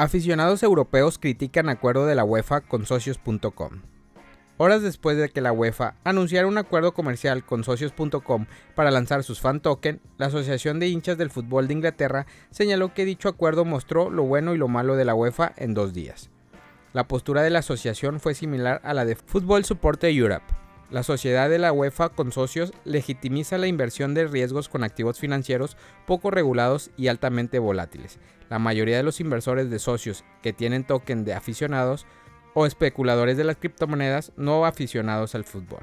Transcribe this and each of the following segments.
Aficionados europeos critican acuerdo de la UEFA con socios.com. Horas después de que la UEFA anunciara un acuerdo comercial con socios.com para lanzar sus fan token, la Asociación de Hinchas del Fútbol de Inglaterra señaló que dicho acuerdo mostró lo bueno y lo malo de la UEFA en dos días. La postura de la asociación fue similar a la de Football Support Europe, la sociedad de la UEFA con socios legitimiza la inversión de riesgos con activos financieros poco regulados y altamente volátiles. La mayoría de los inversores de socios que tienen token de aficionados o especuladores de las criptomonedas no aficionados al fútbol.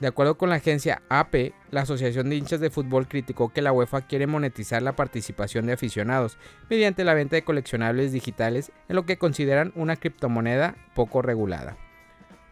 De acuerdo con la agencia AP, la Asociación de Hinchas de Fútbol criticó que la UEFA quiere monetizar la participación de aficionados mediante la venta de coleccionables digitales en lo que consideran una criptomoneda poco regulada.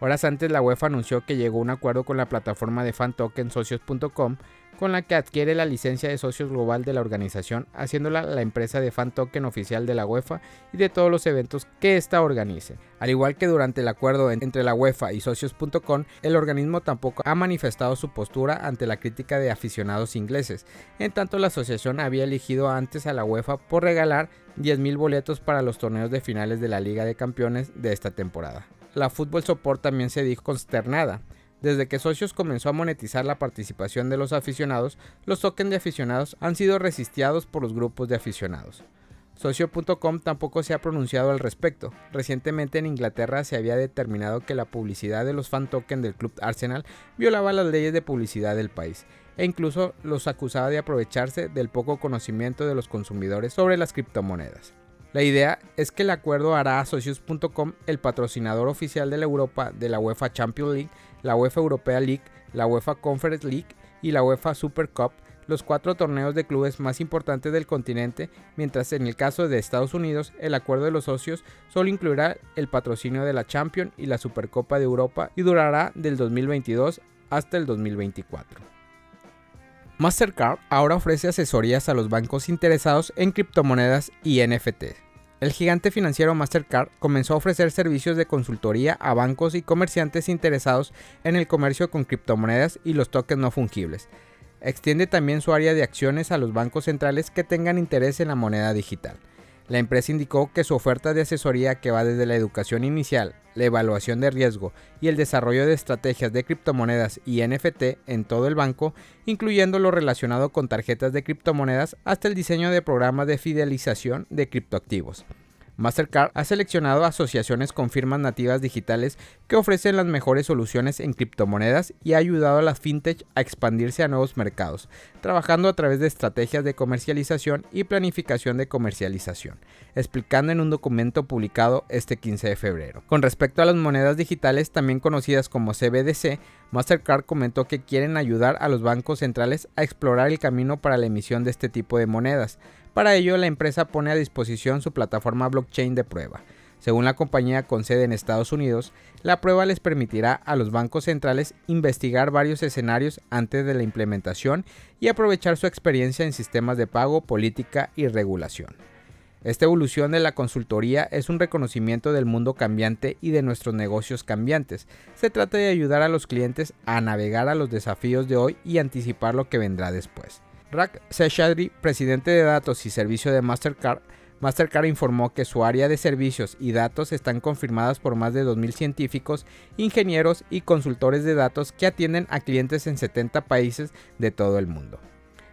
Horas antes la UEFA anunció que llegó a un acuerdo con la plataforma de fantokensocios.com con la que adquiere la licencia de socios global de la organización, haciéndola la empresa de fan token oficial de la UEFA y de todos los eventos que ésta organice. Al igual que durante el acuerdo entre la UEFA y socios.com, el organismo tampoco ha manifestado su postura ante la crítica de aficionados ingleses. En tanto, la asociación había elegido antes a la UEFA por regalar 10.000 boletos para los torneos de finales de la Liga de Campeones de esta temporada la Fútbol Support también se dijo consternada. Desde que Socios comenzó a monetizar la participación de los aficionados, los tokens de aficionados han sido resistidos por los grupos de aficionados. Socio.com tampoco se ha pronunciado al respecto. Recientemente en Inglaterra se había determinado que la publicidad de los fan tokens del club Arsenal violaba las leyes de publicidad del país e incluso los acusaba de aprovecharse del poco conocimiento de los consumidores sobre las criptomonedas. La idea es que el acuerdo hará a Socios.com el patrocinador oficial de la Europa de la UEFA Champions League, la UEFA Europea League, la UEFA Conference League y la UEFA Super Cup, los cuatro torneos de clubes más importantes del continente, mientras en el caso de Estados Unidos el acuerdo de los socios solo incluirá el patrocinio de la Champions y la Supercopa de Europa y durará del 2022 hasta el 2024. Mastercard ahora ofrece asesorías a los bancos interesados en criptomonedas y NFT. El gigante financiero Mastercard comenzó a ofrecer servicios de consultoría a bancos y comerciantes interesados en el comercio con criptomonedas y los tokens no fungibles. Extiende también su área de acciones a los bancos centrales que tengan interés en la moneda digital. La empresa indicó que su oferta de asesoría que va desde la educación inicial, la evaluación de riesgo y el desarrollo de estrategias de criptomonedas y NFT en todo el banco, incluyendo lo relacionado con tarjetas de criptomonedas hasta el diseño de programas de fidelización de criptoactivos. Mastercard ha seleccionado asociaciones con firmas nativas digitales que ofrecen las mejores soluciones en criptomonedas y ha ayudado a las fintech a expandirse a nuevos mercados, trabajando a través de estrategias de comercialización y planificación de comercialización, explicando en un documento publicado este 15 de febrero. Con respecto a las monedas digitales, también conocidas como CBDC, Mastercard comentó que quieren ayudar a los bancos centrales a explorar el camino para la emisión de este tipo de monedas, para ello, la empresa pone a disposición su plataforma blockchain de prueba. Según la compañía con sede en Estados Unidos, la prueba les permitirá a los bancos centrales investigar varios escenarios antes de la implementación y aprovechar su experiencia en sistemas de pago, política y regulación. Esta evolución de la consultoría es un reconocimiento del mundo cambiante y de nuestros negocios cambiantes. Se trata de ayudar a los clientes a navegar a los desafíos de hoy y anticipar lo que vendrá después. Rak Seshadri, presidente de datos y servicio de Mastercard, Mastercard informó que su área de servicios y datos están confirmadas por más de 2.000 científicos, ingenieros y consultores de datos que atienden a clientes en 70 países de todo el mundo.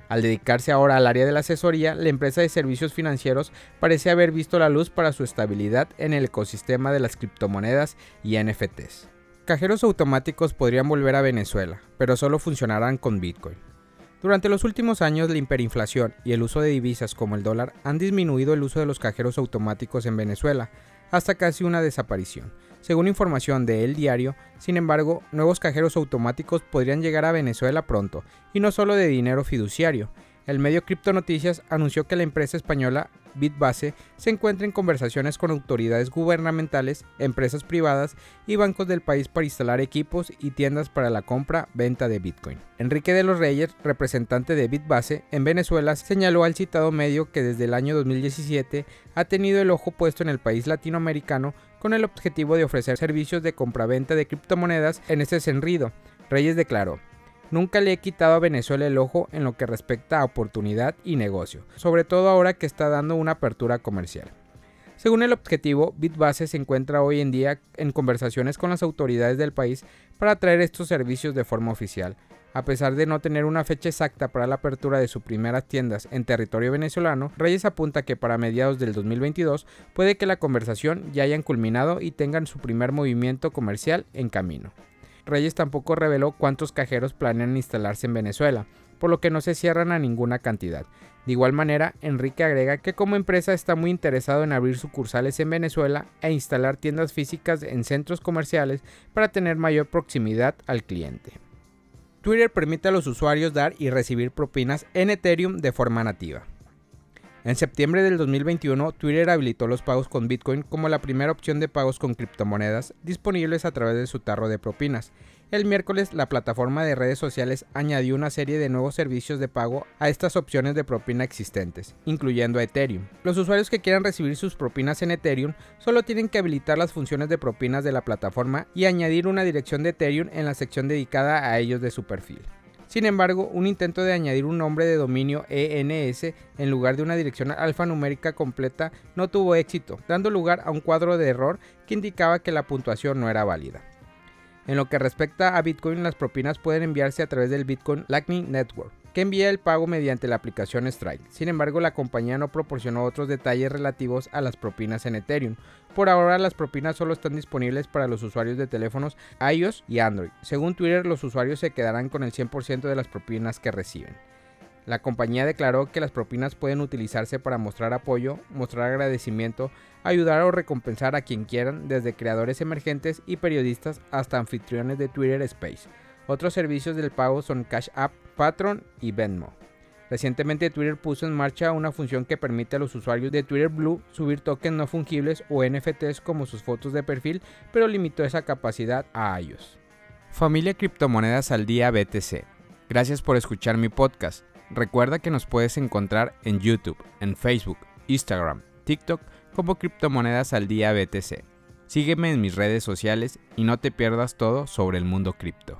Al dedicarse ahora al área de la asesoría, la empresa de servicios financieros parece haber visto la luz para su estabilidad en el ecosistema de las criptomonedas y NFTs. Cajeros automáticos podrían volver a Venezuela, pero solo funcionarán con Bitcoin. Durante los últimos años, la hiperinflación y el uso de divisas como el dólar han disminuido el uso de los cajeros automáticos en Venezuela, hasta casi una desaparición. Según información de El Diario, sin embargo, nuevos cajeros automáticos podrían llegar a Venezuela pronto, y no solo de dinero fiduciario. El medio Cripto Noticias anunció que la empresa española Bitbase se encuentra en conversaciones con autoridades gubernamentales, empresas privadas y bancos del país para instalar equipos y tiendas para la compra-venta de Bitcoin. Enrique de los Reyes, representante de Bitbase en Venezuela, señaló al citado medio que desde el año 2017 ha tenido el ojo puesto en el país latinoamericano con el objetivo de ofrecer servicios de compra-venta de criptomonedas en este sentido. Reyes declaró, Nunca le he quitado a Venezuela el ojo en lo que respecta a oportunidad y negocio, sobre todo ahora que está dando una apertura comercial. Según el objetivo, Bitbase se encuentra hoy en día en conversaciones con las autoridades del país para traer estos servicios de forma oficial. A pesar de no tener una fecha exacta para la apertura de sus primeras tiendas en territorio venezolano, Reyes apunta que para mediados del 2022 puede que la conversación ya hayan culminado y tengan su primer movimiento comercial en camino. Reyes tampoco reveló cuántos cajeros planean instalarse en Venezuela, por lo que no se cierran a ninguna cantidad. De igual manera, Enrique agrega que como empresa está muy interesado en abrir sucursales en Venezuela e instalar tiendas físicas en centros comerciales para tener mayor proximidad al cliente. Twitter permite a los usuarios dar y recibir propinas en Ethereum de forma nativa. En septiembre del 2021, Twitter habilitó los pagos con Bitcoin como la primera opción de pagos con criptomonedas disponibles a través de su tarro de propinas. El miércoles, la plataforma de redes sociales añadió una serie de nuevos servicios de pago a estas opciones de propina existentes, incluyendo a Ethereum. Los usuarios que quieran recibir sus propinas en Ethereum solo tienen que habilitar las funciones de propinas de la plataforma y añadir una dirección de Ethereum en la sección dedicada a ellos de su perfil. Sin embargo, un intento de añadir un nombre de dominio ENS en lugar de una dirección alfanumérica completa no tuvo éxito, dando lugar a un cuadro de error que indicaba que la puntuación no era válida. En lo que respecta a Bitcoin, las propinas pueden enviarse a través del Bitcoin Lightning Network, que envía el pago mediante la aplicación Strike. Sin embargo, la compañía no proporcionó otros detalles relativos a las propinas en Ethereum. Por ahora, las propinas solo están disponibles para los usuarios de teléfonos iOS y Android. Según Twitter, los usuarios se quedarán con el 100% de las propinas que reciben. La compañía declaró que las propinas pueden utilizarse para mostrar apoyo, mostrar agradecimiento, ayudar o recompensar a quien quieran, desde creadores emergentes y periodistas hasta anfitriones de Twitter Space. Otros servicios del pago son Cash App, Patron y Venmo. Recientemente Twitter puso en marcha una función que permite a los usuarios de Twitter Blue subir tokens no fungibles o NFTs como sus fotos de perfil, pero limitó esa capacidad a ellos. Familia Criptomonedas al Día BTC. Gracias por escuchar mi podcast. Recuerda que nos puedes encontrar en YouTube, en Facebook, Instagram, TikTok como Criptomonedas al Día BTC. Sígueme en mis redes sociales y no te pierdas todo sobre el mundo cripto.